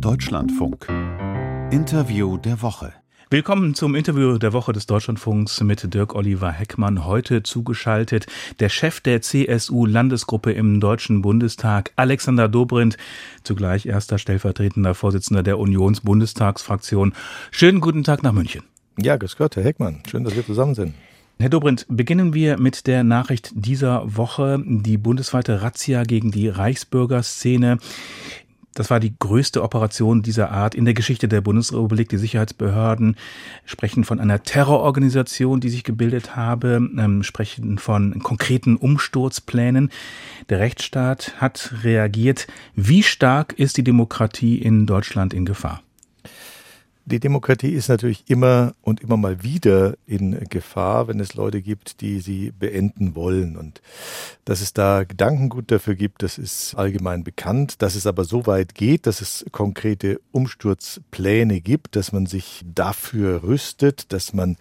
Deutschlandfunk. Interview der Woche. Willkommen zum Interview der Woche des Deutschlandfunks mit Dirk Oliver Heckmann. Heute zugeschaltet der Chef der CSU-Landesgruppe im Deutschen Bundestag, Alexander Dobrindt, zugleich erster stellvertretender Vorsitzender der Unions-Bundestagsfraktion. Schönen guten Tag nach München. Ja, grüß Gott, Herr Heckmann. Schön, dass wir zusammen sind. Herr Dobrindt, beginnen wir mit der Nachricht dieser Woche, die bundesweite Razzia gegen die Reichsbürgerszene. Das war die größte Operation dieser Art in der Geschichte der Bundesrepublik. Die Sicherheitsbehörden sprechen von einer Terrororganisation, die sich gebildet habe, ähm, sprechen von konkreten Umsturzplänen. Der Rechtsstaat hat reagiert. Wie stark ist die Demokratie in Deutschland in Gefahr? Die Demokratie ist natürlich immer und immer mal wieder in Gefahr, wenn es Leute gibt, die sie beenden wollen. Und dass es da Gedankengut dafür gibt, das ist allgemein bekannt. Dass es aber so weit geht, dass es konkrete Umsturzpläne gibt, dass man sich dafür rüstet, dass man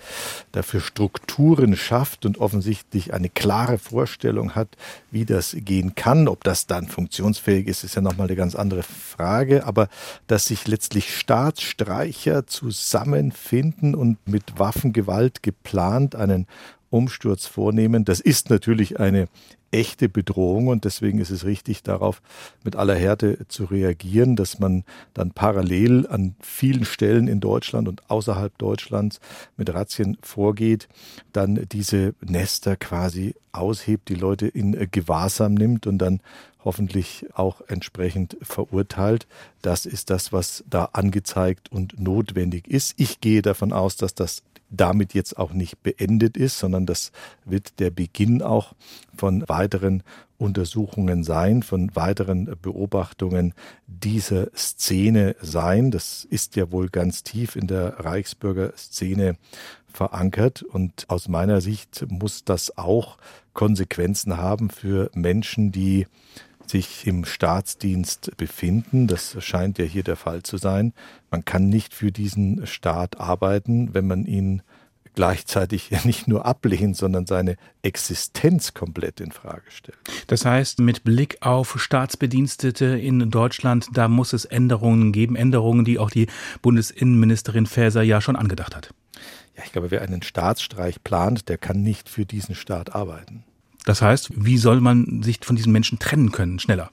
dafür Strukturen schafft und offensichtlich eine klare Vorstellung hat, wie das gehen kann. Ob das dann funktionsfähig ist, ist ja nochmal eine ganz andere Frage. Aber dass sich letztlich Staatsstreicher Militär zusammenfinden und mit Waffengewalt geplant einen Umsturz vornehmen. Das ist natürlich eine echte Bedrohung und deswegen ist es richtig, darauf mit aller Härte zu reagieren, dass man dann parallel an vielen Stellen in Deutschland und außerhalb Deutschlands mit Razzien vorgeht, dann diese Nester quasi aushebt, die Leute in Gewahrsam nimmt und dann hoffentlich auch entsprechend verurteilt. Das ist das, was da angezeigt und notwendig ist. Ich gehe davon aus, dass das damit jetzt auch nicht beendet ist, sondern das wird der Beginn auch von weiteren Untersuchungen sein, von weiteren Beobachtungen dieser Szene sein. Das ist ja wohl ganz tief in der Reichsbürgerszene verankert und aus meiner Sicht muss das auch Konsequenzen haben für Menschen, die sich im Staatsdienst befinden. Das scheint ja hier der Fall zu sein. Man kann nicht für diesen Staat arbeiten, wenn man ihn gleichzeitig nicht nur ablehnt, sondern seine Existenz komplett in Frage stellt. Das heißt, mit Blick auf Staatsbedienstete in Deutschland, da muss es Änderungen geben, Änderungen, die auch die Bundesinnenministerin Faeser ja schon angedacht hat. Ja, ich glaube, wer einen Staatsstreich plant, der kann nicht für diesen Staat arbeiten. Das heißt, wie soll man sich von diesen Menschen trennen können, schneller?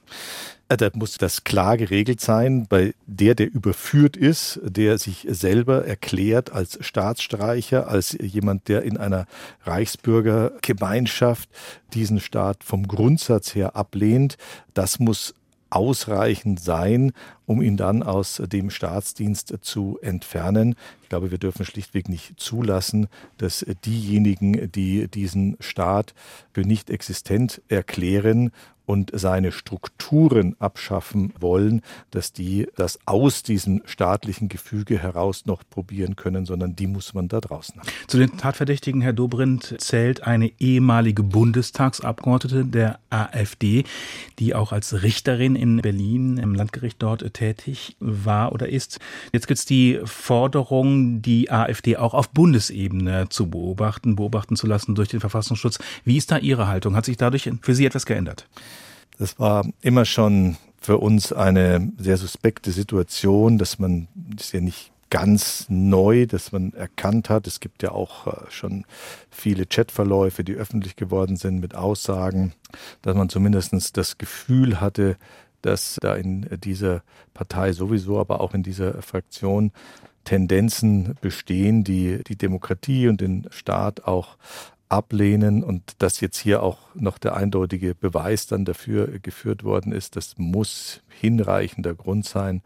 Äh, da muss das klar geregelt sein, bei der, der überführt ist, der sich selber erklärt als Staatsstreicher, als jemand, der in einer Reichsbürgergemeinschaft diesen Staat vom Grundsatz her ablehnt. Das muss ausreichend sein, um ihn dann aus dem Staatsdienst zu entfernen. Ich glaube, wir dürfen schlichtweg nicht zulassen, dass diejenigen, die diesen Staat für nicht existent erklären und seine Strukturen abschaffen wollen, dass die das aus diesem staatlichen Gefüge heraus noch probieren können, sondern die muss man da draußen haben. Zu den Tatverdächtigen, Herr Dobrindt, zählt eine ehemalige Bundestagsabgeordnete der AfD, die auch als Richterin in Berlin im Landgericht dort tätig war oder ist. Jetzt gibt es die Forderung, die AfD auch auf Bundesebene zu beobachten, beobachten zu lassen durch den Verfassungsschutz. Wie ist da Ihre Haltung? Hat sich dadurch für Sie etwas geändert? Das war immer schon für uns eine sehr suspekte Situation, dass man, das ist ja nicht ganz neu, dass man erkannt hat. Es gibt ja auch äh, schon viele Chatverläufe, die öffentlich geworden sind mit Aussagen, dass man zumindest das Gefühl hatte, dass da in dieser Partei sowieso, aber auch in dieser Fraktion Tendenzen bestehen, die die Demokratie und den Staat auch ablehnen. Und dass jetzt hier auch noch der eindeutige Beweis dann dafür geführt worden ist, das muss hinreichender Grund sein,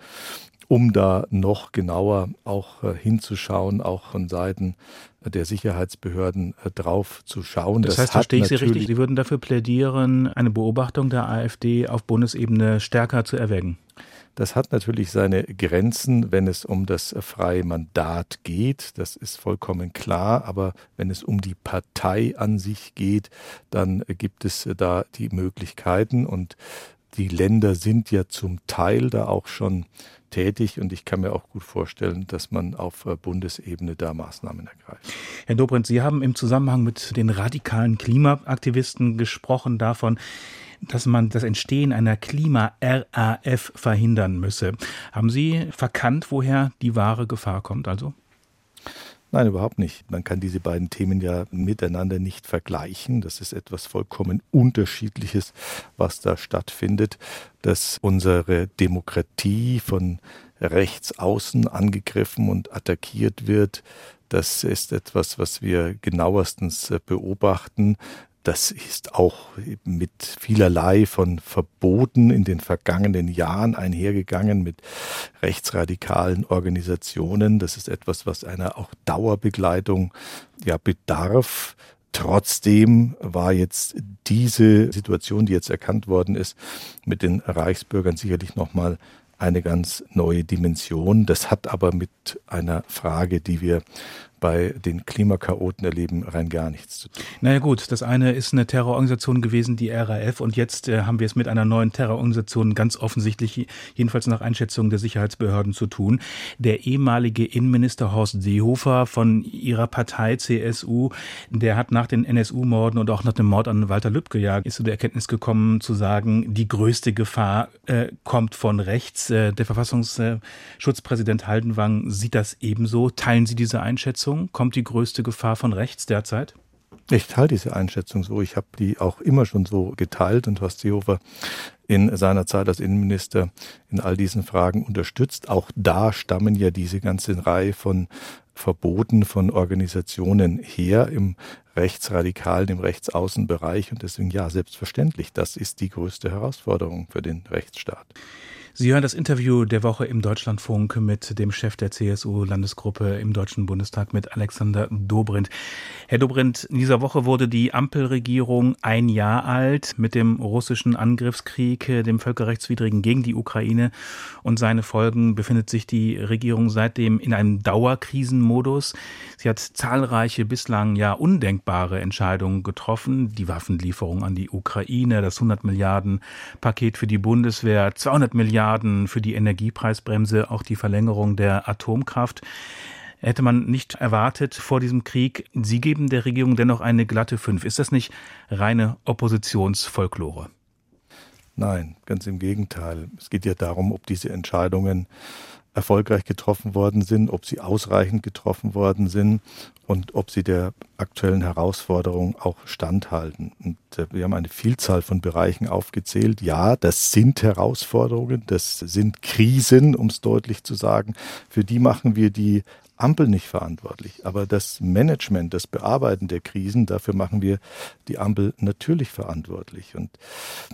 um da noch genauer auch äh, hinzuschauen, auch von Seiten der Sicherheitsbehörden äh, drauf zu schauen. Das, das heißt, verstehe ich Sie richtig, Sie würden dafür plädieren, eine Beobachtung der AfD auf Bundesebene stärker zu erwägen? Das hat natürlich seine Grenzen, wenn es um das freie Mandat geht. Das ist vollkommen klar. Aber wenn es um die Partei an sich geht, dann gibt es da die Möglichkeiten. Und die Länder sind ja zum Teil da auch schon tätig und ich kann mir auch gut vorstellen, dass man auf Bundesebene da Maßnahmen ergreift. Herr Dobrindt, Sie haben im Zusammenhang mit den radikalen Klimaaktivisten gesprochen davon, dass man das Entstehen einer Klima-RAF verhindern müsse. Haben Sie verkannt, woher die wahre Gefahr kommt also? Nein, überhaupt nicht. Man kann diese beiden Themen ja miteinander nicht vergleichen. Das ist etwas vollkommen Unterschiedliches, was da stattfindet, dass unsere Demokratie von rechts außen angegriffen und attackiert wird. Das ist etwas, was wir genauestens beobachten. Das ist auch mit vielerlei von Verboten in den vergangenen Jahren einhergegangen, mit rechtsradikalen Organisationen. Das ist etwas, was einer auch Dauerbegleitung ja bedarf. Trotzdem war jetzt diese Situation, die jetzt erkannt worden ist, mit den Reichsbürgern sicherlich nochmal eine ganz neue Dimension. Das hat aber mit einer Frage, die wir bei den Klimakaoten erleben rein gar nichts zu tun. Naja gut, das eine ist eine Terrororganisation gewesen, die RAF, und jetzt äh, haben wir es mit einer neuen Terrororganisation ganz offensichtlich, jedenfalls nach Einschätzung der Sicherheitsbehörden zu tun. Der ehemalige Innenminister Horst Seehofer von ihrer Partei CSU, der hat nach den NSU-Morden und auch nach dem Mord an Walter Lübcke ja ist zu der Erkenntnis gekommen, zu sagen, die größte Gefahr äh, kommt von rechts. Äh, der Verfassungsschutzpräsident Haldenwang sieht das ebenso. Teilen Sie diese Einschätzung? Einschätzung? Kommt die größte Gefahr von rechts derzeit? Ich teile diese Einschätzung so. Ich habe die auch immer schon so geteilt und Horst Seehofer in seiner Zeit als Innenminister in all diesen Fragen unterstützt. Auch da stammen ja diese ganze Reihe von Verboten von Organisationen her im rechtsradikalen, im Rechtsaußenbereich. Und deswegen ja, selbstverständlich, das ist die größte Herausforderung für den Rechtsstaat. Sie hören das Interview der Woche im Deutschlandfunk mit dem Chef der CSU-Landesgruppe im Deutschen Bundestag mit Alexander Dobrindt. Herr Dobrindt, in dieser Woche wurde die Ampelregierung ein Jahr alt mit dem russischen Angriffskrieg, dem völkerrechtswidrigen gegen die Ukraine und seine Folgen befindet sich die Regierung seitdem in einem Dauerkrisenmodus. Sie hat zahlreiche bislang ja undenkbare Entscheidungen getroffen. Die Waffenlieferung an die Ukraine, das 100 Milliarden Paket für die Bundeswehr, 200 Milliarden Milliarden für die Energiepreisbremse, auch die Verlängerung der Atomkraft. Hätte man nicht erwartet vor diesem Krieg. Sie geben der Regierung dennoch eine glatte Fünf. Ist das nicht reine Oppositionsfolklore? Nein, ganz im Gegenteil. Es geht ja darum, ob diese Entscheidungen erfolgreich getroffen worden sind, ob sie ausreichend getroffen worden sind und ob sie der aktuellen Herausforderung auch standhalten. Und äh, wir haben eine Vielzahl von Bereichen aufgezählt. Ja, das sind Herausforderungen, das sind Krisen, um es deutlich zu sagen. Für die machen wir die Ampel nicht verantwortlich. Aber das Management, das Bearbeiten der Krisen, dafür machen wir die Ampel natürlich verantwortlich. Und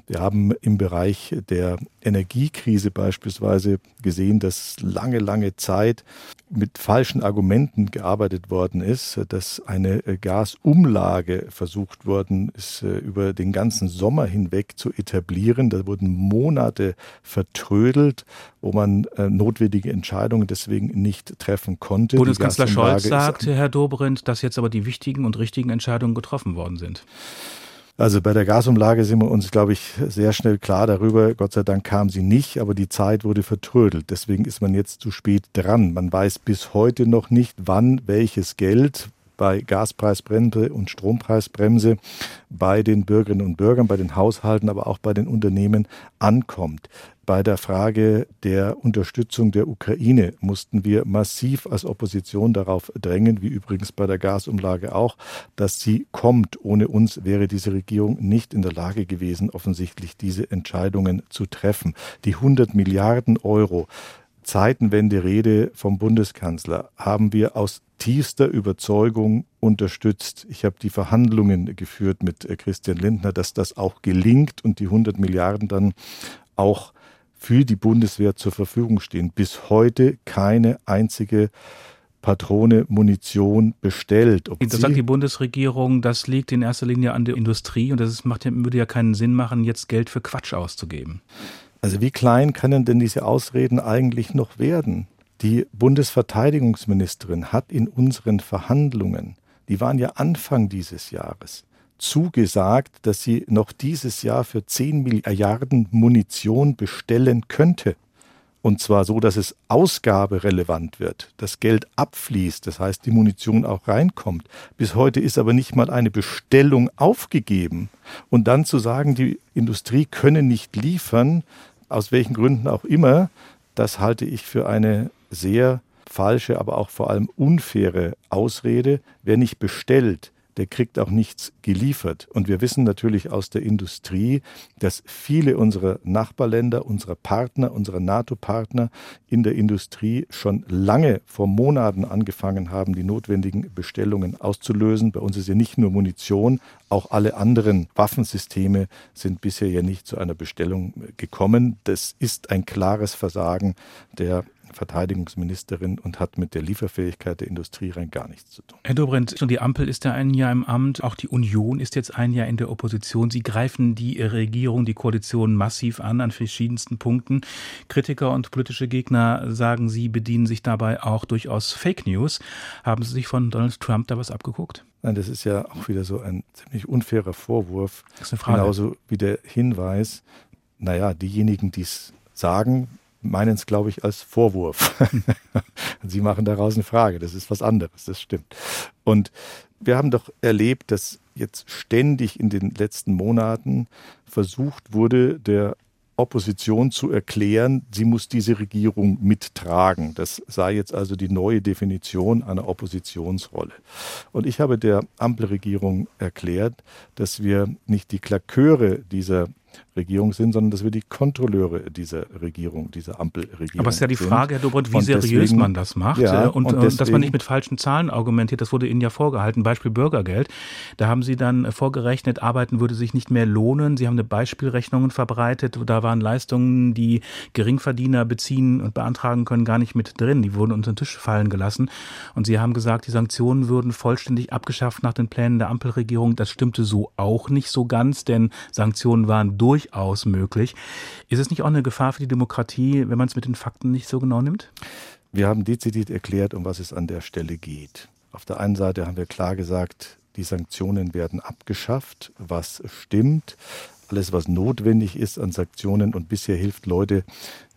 wir haben im Bereich der Energiekrise beispielsweise gesehen, dass lange, lange Zeit mit falschen Argumenten gearbeitet worden ist, dass eine Gasumlage versucht worden ist, über den ganzen Sommer hinweg zu etablieren. Da wurden Monate vertrödelt, wo man äh, notwendige Entscheidungen deswegen nicht treffen konnte. Bundeskanzler Scholz sagt, Herr Dobrindt, dass jetzt aber die wichtigen und richtigen Entscheidungen getroffen worden sind. Also bei der Gasumlage sind wir uns, glaube ich, sehr schnell klar darüber. Gott sei Dank kam sie nicht, aber die Zeit wurde vertrödelt. Deswegen ist man jetzt zu spät dran. Man weiß bis heute noch nicht, wann welches Geld bei Gaspreisbremse und Strompreisbremse bei den Bürgerinnen und Bürgern, bei den Haushalten, aber auch bei den Unternehmen ankommt. Bei der Frage der Unterstützung der Ukraine mussten wir massiv als Opposition darauf drängen, wie übrigens bei der Gasumlage auch, dass sie kommt. Ohne uns wäre diese Regierung nicht in der Lage gewesen, offensichtlich diese Entscheidungen zu treffen. Die 100 Milliarden Euro Zeitenwende-Rede vom Bundeskanzler haben wir aus tiefster Überzeugung unterstützt. Ich habe die Verhandlungen geführt mit Christian Lindner, dass das auch gelingt und die 100 Milliarden dann auch für die Bundeswehr zur Verfügung stehen. Bis heute keine einzige Patrone Munition bestellt. Ob das sagt die Bundesregierung, das liegt in erster Linie an der Industrie und das macht, würde ja keinen Sinn machen, jetzt Geld für Quatsch auszugeben. Also wie klein können denn diese Ausreden eigentlich noch werden? Die Bundesverteidigungsministerin hat in unseren Verhandlungen, die waren ja Anfang dieses Jahres, zugesagt, dass sie noch dieses Jahr für 10 Milliarden Munition bestellen könnte. und zwar so, dass es ausgaberelevant wird, das Geld abfließt, das heißt die Munition auch reinkommt. Bis heute ist aber nicht mal eine Bestellung aufgegeben. Und dann zu sagen, die Industrie könne nicht liefern, aus welchen Gründen auch immer, das halte ich für eine sehr falsche, aber auch vor allem unfaire Ausrede. Wer nicht bestellt, der kriegt auch nichts geliefert. Und wir wissen natürlich aus der Industrie, dass viele unserer Nachbarländer, unserer Partner, unserer NATO-Partner in der Industrie schon lange vor Monaten angefangen haben, die notwendigen Bestellungen auszulösen. Bei uns ist ja nicht nur Munition, auch alle anderen Waffensysteme sind bisher ja nicht zu einer Bestellung gekommen. Das ist ein klares Versagen der Verteidigungsministerin und hat mit der Lieferfähigkeit der Industrie rein gar nichts zu tun. Herr Dobrindt, schon die Ampel ist ja ein Jahr im Amt, auch die Union ist jetzt ein Jahr in der Opposition. Sie greifen die Regierung, die Koalition massiv an, an verschiedensten Punkten. Kritiker und politische Gegner sagen, sie bedienen sich dabei auch durchaus Fake News. Haben Sie sich von Donald Trump da was abgeguckt? Nein, das ist ja auch wieder so ein ziemlich unfairer Vorwurf. Das ist eine Frage. Genauso wie der Hinweis, naja, diejenigen, die es sagen, meinen es, glaube ich, als Vorwurf. Sie machen daraus eine Frage. Das ist was anderes, das stimmt. Und wir haben doch erlebt, dass jetzt ständig in den letzten Monaten versucht wurde, der Opposition zu erklären, sie muss diese Regierung mittragen. Das sei jetzt also die neue Definition einer Oppositionsrolle. Und ich habe der Ampelregierung erklärt, dass wir nicht die Klaköre dieser Regierung sind, sondern dass wir die Kontrolleure dieser Regierung, dieser Ampelregierung Aber es ist ja die Frage, Herr Dobrindt, wie und seriös deswegen, man das macht ja, und, und deswegen, dass man nicht mit falschen Zahlen argumentiert. Das wurde Ihnen ja vorgehalten. Beispiel Bürgergeld. Da haben Sie dann vorgerechnet, Arbeiten würde sich nicht mehr lohnen. Sie haben eine Beispielrechnungen verbreitet. Da waren Leistungen, die Geringverdiener beziehen und beantragen können, gar nicht mit drin. Die wurden unter den Tisch fallen gelassen. Und Sie haben gesagt, die Sanktionen würden vollständig abgeschafft nach den Plänen der Ampelregierung. Das stimmte so auch nicht so ganz, denn Sanktionen waren durchaus möglich. Ist es nicht auch eine Gefahr für die Demokratie, wenn man es mit den Fakten nicht so genau nimmt? Wir haben dezidiert erklärt, um was es an der Stelle geht. Auf der einen Seite haben wir klar gesagt, die Sanktionen werden abgeschafft, was stimmt. Alles, was notwendig ist an Sanktionen und bisher hilft Leute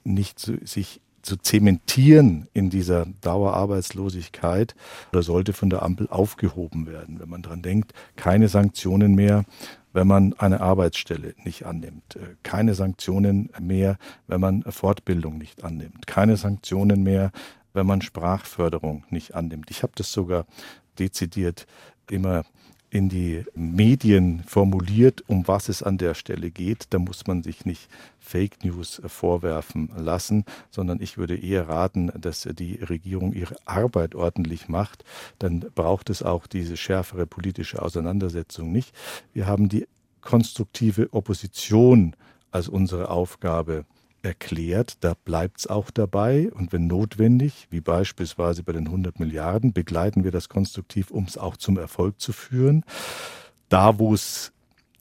nicht sich zu zementieren in dieser Dauerarbeitslosigkeit oder sollte von der Ampel aufgehoben werden. Wenn man daran denkt, keine Sanktionen mehr wenn man eine Arbeitsstelle nicht annimmt, äh, keine Sanktionen mehr, wenn man Fortbildung nicht annimmt, keine Sanktionen mehr, wenn man Sprachförderung nicht annimmt. Ich habe das sogar dezidiert immer in die Medien formuliert, um was es an der Stelle geht. Da muss man sich nicht Fake News vorwerfen lassen, sondern ich würde eher raten, dass die Regierung ihre Arbeit ordentlich macht. Dann braucht es auch diese schärfere politische Auseinandersetzung nicht. Wir haben die konstruktive Opposition als unsere Aufgabe erklärt. Da bleibt es auch dabei. Und wenn notwendig, wie beispielsweise bei den 100 Milliarden, begleiten wir das konstruktiv, um es auch zum Erfolg zu führen. Da, wo es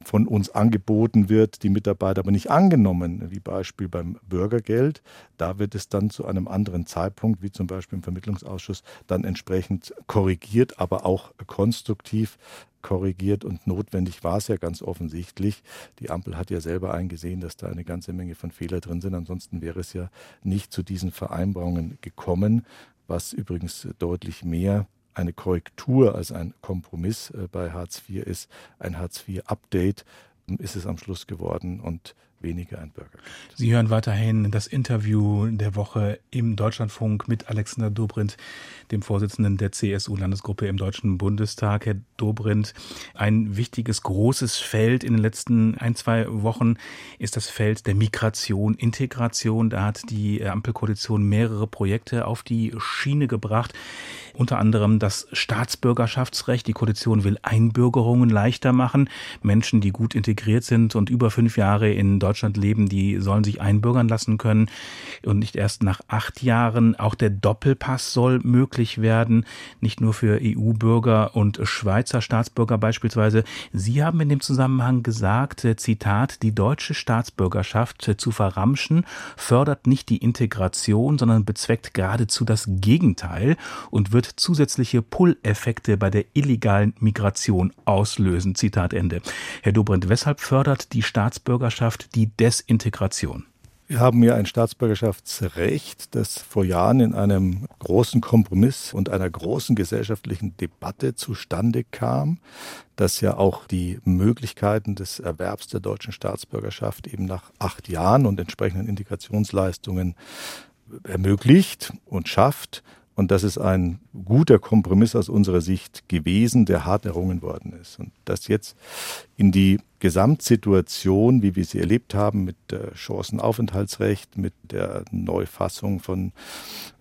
von uns angeboten wird, die Mitarbeiter aber nicht angenommen, wie Beispiel beim Bürgergeld. Da wird es dann zu einem anderen Zeitpunkt, wie zum Beispiel im Vermittlungsausschuss, dann entsprechend korrigiert, aber auch konstruktiv korrigiert und notwendig war es ja ganz offensichtlich. Die Ampel hat ja selber eingesehen, dass da eine ganze Menge von Fehler drin sind. Ansonsten wäre es ja nicht zu diesen Vereinbarungen gekommen, was übrigens deutlich mehr eine Korrektur als ein Kompromiss äh, bei Hartz IV ist, ein Hartz IV-Update ist es am Schluss geworden und weniger ein Bürgergeld. Sie hören weiterhin das Interview der Woche im Deutschlandfunk mit Alexander Dobrindt, dem Vorsitzenden der CSU-Landesgruppe im Deutschen Bundestag. Herr Dobrindt, ein wichtiges, großes Feld in den letzten ein, zwei Wochen ist das Feld der Migration, Integration. Da hat die Ampelkoalition mehrere Projekte auf die Schiene gebracht. Unter anderem das Staatsbürgerschaftsrecht. Die Koalition will Einbürgerungen leichter machen. Menschen, die gut integriert sind und über fünf Jahre in Deutschland leben, die sollen sich einbürgern lassen können und nicht erst nach acht Jahren. Auch der Doppelpass soll möglich werden, nicht nur für EU-Bürger und Schweizer Staatsbürger beispielsweise. Sie haben in dem Zusammenhang gesagt, äh, Zitat, die deutsche Staatsbürgerschaft zu verramschen fördert nicht die Integration, sondern bezweckt geradezu das Gegenteil und wird zusätzliche Pull-Effekte bei der illegalen Migration auslösen. Zitat Ende. Herr Dobrindt, weshalb fördert die Staatsbürgerschaft die Desintegration? Wir haben ja ein Staatsbürgerschaftsrecht, das vor Jahren in einem großen Kompromiss und einer großen gesellschaftlichen Debatte zustande kam, das ja auch die Möglichkeiten des Erwerbs der deutschen Staatsbürgerschaft eben nach acht Jahren und entsprechenden Integrationsleistungen ermöglicht und schafft. Und das ist ein guter Kompromiss aus unserer Sicht gewesen, der hart errungen worden ist. Und das jetzt in die Gesamtsituation, wie wir sie erlebt haben, mit Chancenaufenthaltsrecht, mit der Neufassung von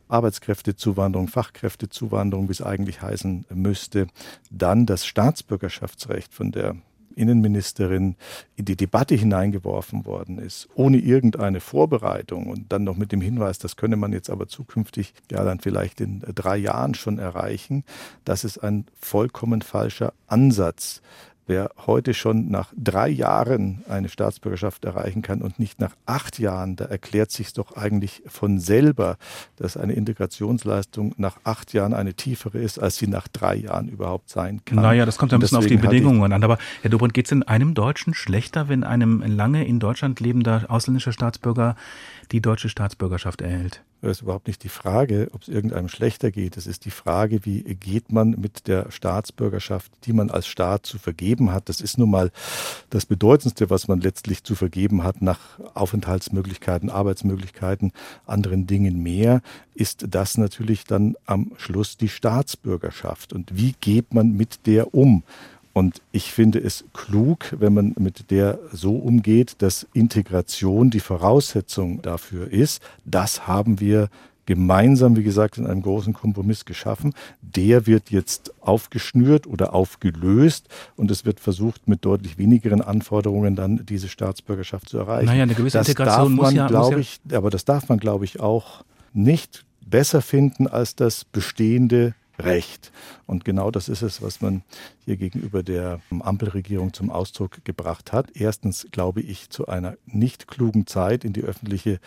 Arbeitskräftezuwanderung, Fachkräftezuwanderung, wie es eigentlich heißen müsste, dann das Staatsbürgerschaftsrecht von der Innenministerin in die Debatte hineingeworfen worden ist, ohne irgendeine Vorbereitung und dann noch mit dem Hinweis, das könne man jetzt aber zukünftig ja dann vielleicht in drei Jahren schon erreichen, das ist ein vollkommen falscher Ansatz wer heute schon nach drei Jahren eine Staatsbürgerschaft erreichen kann und nicht nach acht Jahren, da erklärt sich doch eigentlich von selber, dass eine Integrationsleistung nach acht Jahren eine tiefere ist, als sie nach drei Jahren überhaupt sein kann. Naja, das kommt ein bisschen auf die Bedingungen an. Aber Herr Dobrindt, geht es in einem Deutschen schlechter, wenn einem lange in Deutschland lebender ausländischer Staatsbürger die deutsche Staatsbürgerschaft erhält? Das ist überhaupt nicht die Frage, ob es irgendeinem schlechter geht. Es ist die Frage, wie geht man mit der Staatsbürgerschaft, die man als Staat zu vergeben hat. Das ist nun mal das Bedeutendste, was man letztlich zu vergeben hat nach Aufenthaltsmöglichkeiten, Arbeitsmöglichkeiten, anderen Dingen mehr, ist das natürlich dann am Schluss die Staatsbürgerschaft. Und wie geht man mit der um? Und ich finde es klug, wenn man mit der so umgeht, dass Integration die Voraussetzung dafür ist. Das haben wir gemeinsam, wie gesagt, in einem großen Kompromiss geschaffen. Der wird jetzt aufgeschnürt oder aufgelöst und es wird versucht, mit deutlich wenigeren Anforderungen dann diese Staatsbürgerschaft zu erreichen. Naja, eine gewisse das Integration darf man, ja, glaube ich, aber das darf man, glaube ich, auch nicht besser finden als das bestehende Recht. Und genau das ist es, was man hier gegenüber der Ampelregierung zum Ausdruck gebracht hat. Erstens, glaube ich, zu einer nicht klugen Zeit in die öffentliche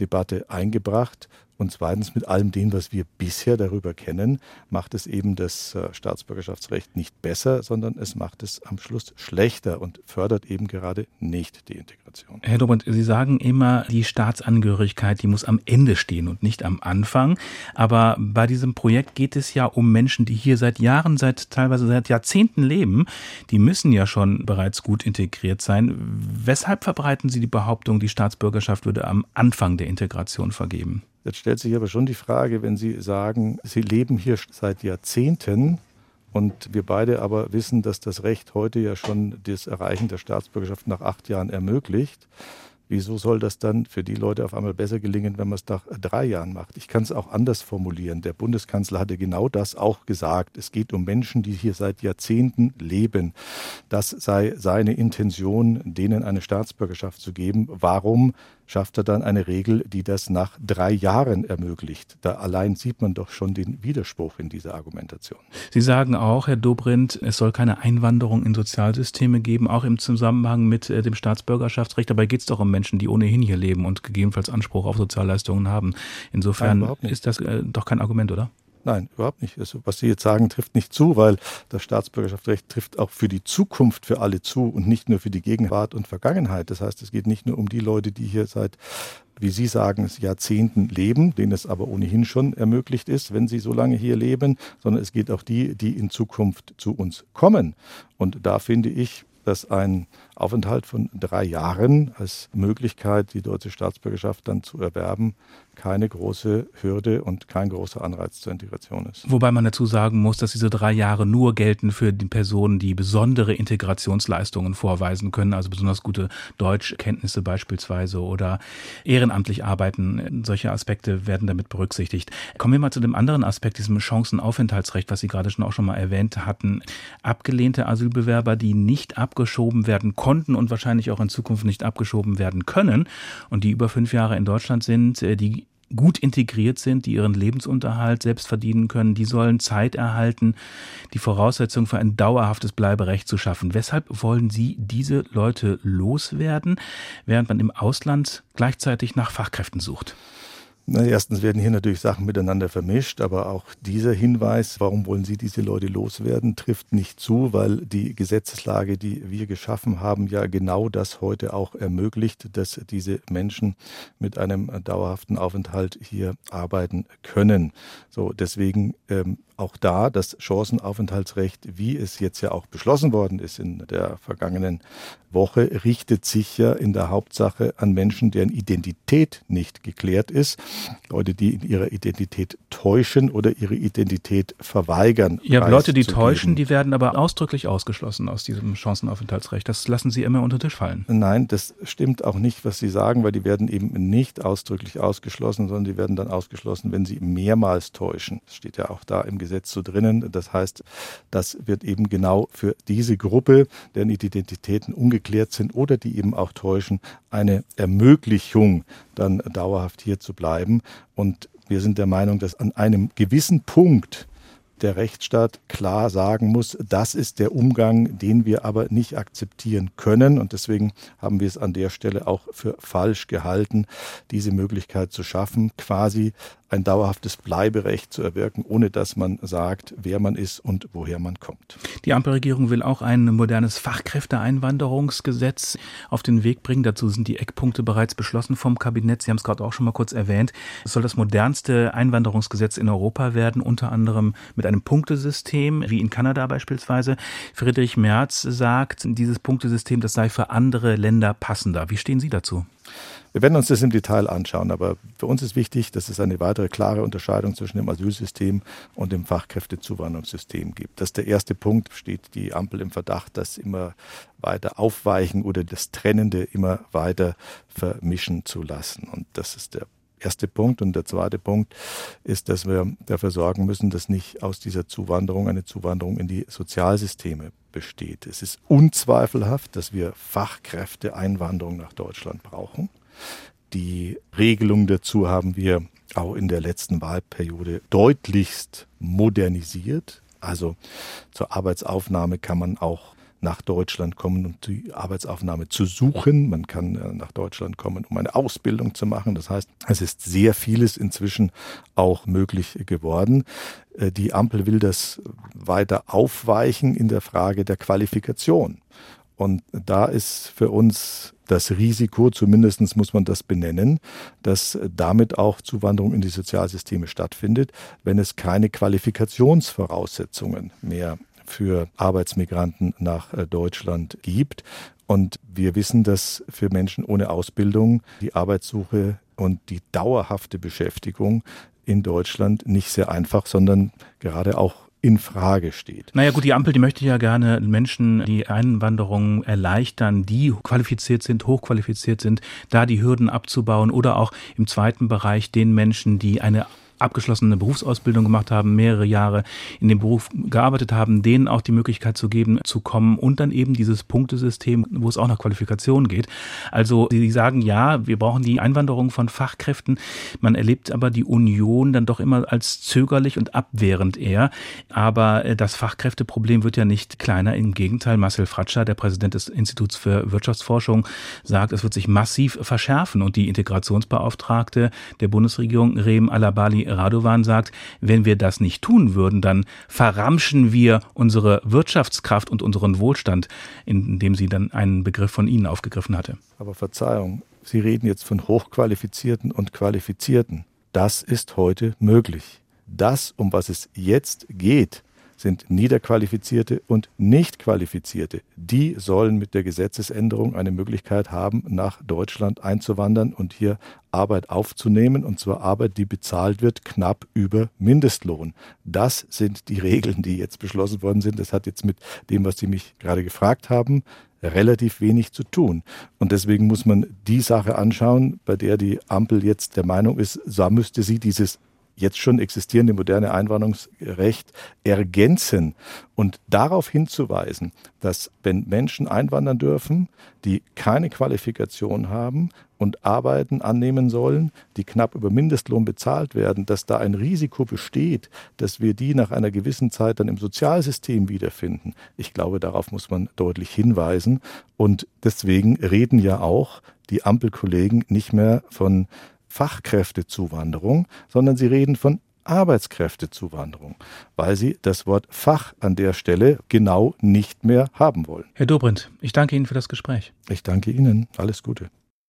Debatte eingebracht und zweitens, mit allem dem, was wir bisher darüber kennen, macht es eben das äh, Staatsbürgerschaftsrecht nicht besser, sondern es macht es am Schluss schlechter und fördert eben gerade nicht die Integration. Herr Dobrindt, Sie sagen immer, die Staatsangehörigkeit, die muss am Ende stehen und nicht am Anfang. Aber bei diesem Projekt geht es ja um Menschen, die hier seit Jahren, seit teilweise seit Jahrzehnten leben. Die müssen ja schon bereits gut integriert sein. Weshalb verbreiten Sie die Behauptung, die Staatsbürgerschaft würde am Anfang der Integration vergeben? Jetzt stellt sich aber schon die Frage, wenn Sie sagen, Sie leben hier seit Jahrzehnten und wir beide aber wissen, dass das Recht heute ja schon das Erreichen der Staatsbürgerschaft nach acht Jahren ermöglicht. Wieso soll das dann für die Leute auf einmal besser gelingen, wenn man es nach drei Jahren macht? Ich kann es auch anders formulieren. Der Bundeskanzler hatte genau das auch gesagt. Es geht um Menschen, die hier seit Jahrzehnten leben. Das sei seine Intention, denen eine Staatsbürgerschaft zu geben. Warum schafft er dann eine Regel, die das nach drei Jahren ermöglicht. Da allein sieht man doch schon den Widerspruch in dieser Argumentation. Sie sagen auch, Herr Dobrindt, es soll keine Einwanderung in Sozialsysteme geben, auch im Zusammenhang mit äh, dem Staatsbürgerschaftsrecht. Dabei geht es doch um Menschen, die ohnehin hier leben und gegebenenfalls Anspruch auf Sozialleistungen haben. Insofern Nein, ist das äh, doch kein Argument, oder? Nein, überhaupt nicht. Also, was Sie jetzt sagen, trifft nicht zu, weil das Staatsbürgerschaftsrecht trifft auch für die Zukunft für alle zu und nicht nur für die Gegenwart und Vergangenheit. Das heißt, es geht nicht nur um die Leute, die hier seit, wie Sie sagen, Jahrzehnten leben, denen es aber ohnehin schon ermöglicht ist, wenn sie so lange hier leben, sondern es geht auch die, die in Zukunft zu uns kommen. Und da finde ich, dass ein Aufenthalt von drei Jahren als Möglichkeit, die deutsche Staatsbürgerschaft dann zu erwerben, keine große Hürde und kein großer Anreiz zur Integration ist. Wobei man dazu sagen muss, dass diese drei Jahre nur gelten für die Personen, die besondere Integrationsleistungen vorweisen können, also besonders gute Deutschkenntnisse beispielsweise oder ehrenamtlich arbeiten. Solche Aspekte werden damit berücksichtigt. Kommen wir mal zu dem anderen Aspekt, diesem Chancenaufenthaltsrecht, was Sie gerade schon auch schon mal erwähnt hatten. Abgelehnte Asylbewerber, die nicht abgeschoben werden konnten und wahrscheinlich auch in Zukunft nicht abgeschoben werden können und die über fünf Jahre in Deutschland sind, äh, die gut integriert sind, die ihren Lebensunterhalt selbst verdienen können, die sollen Zeit erhalten, die Voraussetzung für ein dauerhaftes Bleiberecht zu schaffen. Weshalb wollen Sie diese Leute loswerden, während man im Ausland gleichzeitig nach Fachkräften sucht? Na, erstens werden hier natürlich Sachen miteinander vermischt, aber auch dieser Hinweis, warum wollen Sie diese Leute loswerden, trifft nicht zu, weil die Gesetzeslage, die wir geschaffen haben, ja genau das heute auch ermöglicht, dass diese Menschen mit einem dauerhaften Aufenthalt hier arbeiten können. So, deswegen ähm, auch da das Chancenaufenthaltsrecht, wie es jetzt ja auch beschlossen worden ist in der vergangenen Woche, richtet sich ja in der Hauptsache an Menschen, deren Identität nicht geklärt ist. Leute, die in ihrer Identität täuschen oder ihre Identität verweigern. Ja, Leute, die täuschen, die werden aber ausdrücklich ausgeschlossen aus diesem Chancenaufenthaltsrecht. Das lassen Sie immer unter den Tisch fallen. Nein, das stimmt auch nicht, was Sie sagen, weil die werden eben nicht ausdrücklich ausgeschlossen, sondern die werden dann ausgeschlossen, wenn sie mehrmals täuschen. Das steht ja auch da im Gesetz Gesetz so drinnen. Das heißt, das wird eben genau für diese Gruppe, deren Identitäten ungeklärt sind oder die eben auch täuschen, eine Ermöglichung, dann dauerhaft hier zu bleiben. Und wir sind der Meinung, dass an einem gewissen Punkt der Rechtsstaat klar sagen muss, das ist der Umgang, den wir aber nicht akzeptieren können. Und deswegen haben wir es an der Stelle auch für falsch gehalten, diese Möglichkeit zu schaffen, quasi ein dauerhaftes Bleiberecht zu erwirken, ohne dass man sagt, wer man ist und woher man kommt. Die Ampelregierung will auch ein modernes Fachkräfteeinwanderungsgesetz auf den Weg bringen. Dazu sind die Eckpunkte bereits beschlossen vom Kabinett. Sie haben es gerade auch schon mal kurz erwähnt. Es soll das modernste Einwanderungsgesetz in Europa werden, unter anderem mit einem Punktesystem, wie in Kanada beispielsweise. Friedrich Merz sagt, dieses Punktesystem, das sei für andere Länder passender. Wie stehen Sie dazu? Wir werden uns das im Detail anschauen, aber für uns ist wichtig, dass es eine weitere klare Unterscheidung zwischen dem Asylsystem und dem Fachkräftezuwanderungssystem gibt. Das ist der erste Punkt, steht die Ampel im Verdacht, das immer weiter aufweichen oder das Trennende immer weiter vermischen zu lassen. Und das ist der erste Punkt. Und der zweite Punkt ist, dass wir dafür sorgen müssen, dass nicht aus dieser Zuwanderung eine Zuwanderung in die Sozialsysteme besteht. Es ist unzweifelhaft, dass wir Fachkräfteeinwanderung nach Deutschland brauchen. Die Regelung dazu haben wir auch in der letzten Wahlperiode deutlichst modernisiert. Also zur Arbeitsaufnahme kann man auch nach Deutschland kommen, um die Arbeitsaufnahme zu suchen. Man kann äh, nach Deutschland kommen, um eine Ausbildung zu machen. Das heißt, es ist sehr vieles inzwischen auch möglich geworden. Äh, die Ampel will das weiter aufweichen in der Frage der Qualifikation. Und da ist für uns das Risiko, zumindest muss man das benennen, dass damit auch Zuwanderung in die Sozialsysteme stattfindet, wenn es keine Qualifikationsvoraussetzungen mehr für Arbeitsmigranten nach äh, Deutschland gibt. Und wir wissen, dass für Menschen ohne Ausbildung die Arbeitssuche und die dauerhafte Beschäftigung in Deutschland nicht sehr einfach, sondern gerade auch in Frage steht. Naja gut, die Ampel, die möchte ja gerne Menschen die Einwanderung erleichtern, die qualifiziert sind, hochqualifiziert sind, da die Hürden abzubauen oder auch im zweiten Bereich den Menschen, die eine abgeschlossene Berufsausbildung gemacht haben, mehrere Jahre in dem Beruf gearbeitet haben, denen auch die Möglichkeit zu geben, zu kommen und dann eben dieses Punktesystem, wo es auch nach Qualifikation geht. Also Sie sagen, ja, wir brauchen die Einwanderung von Fachkräften. Man erlebt aber die Union dann doch immer als zögerlich und abwehrend eher. Aber äh, das Fachkräfteproblem wird ja nicht kleiner. Im Gegenteil, Marcel Fratscher, der Präsident des Instituts für Wirtschaftsforschung, sagt, es wird sich massiv verschärfen und die Integrationsbeauftragte der Bundesregierung, Rehm Alabali Radovan sagt, wenn wir das nicht tun würden, dann verramschen wir unsere Wirtschaftskraft und unseren Wohlstand, indem sie dann einen Begriff von Ihnen aufgegriffen hatte. Aber Verzeihung, Sie reden jetzt von Hochqualifizierten und Qualifizierten. Das ist heute möglich. Das, um was es jetzt geht, sind Niederqualifizierte und Nichtqualifizierte. Die sollen mit der Gesetzesänderung eine Möglichkeit haben, nach Deutschland einzuwandern und hier Arbeit aufzunehmen, und zwar Arbeit, die bezahlt wird, knapp über Mindestlohn. Das sind die Regeln, die jetzt beschlossen worden sind. Das hat jetzt mit dem, was Sie mich gerade gefragt haben, relativ wenig zu tun. Und deswegen muss man die Sache anschauen, bei der die Ampel jetzt der Meinung ist, so müsste sie dieses jetzt schon existierende moderne Einwanderungsrecht ergänzen und darauf hinzuweisen, dass wenn Menschen einwandern dürfen, die keine Qualifikation haben und Arbeiten annehmen sollen, die knapp über Mindestlohn bezahlt werden, dass da ein Risiko besteht, dass wir die nach einer gewissen Zeit dann im Sozialsystem wiederfinden. Ich glaube, darauf muss man deutlich hinweisen. Und deswegen reden ja auch die Ampelkollegen nicht mehr von Fachkräftezuwanderung, sondern sie reden von Arbeitskräftezuwanderung, weil sie das Wort Fach an der Stelle genau nicht mehr haben wollen. Herr Dobrindt, ich danke Ihnen für das Gespräch. Ich danke Ihnen. Alles Gute.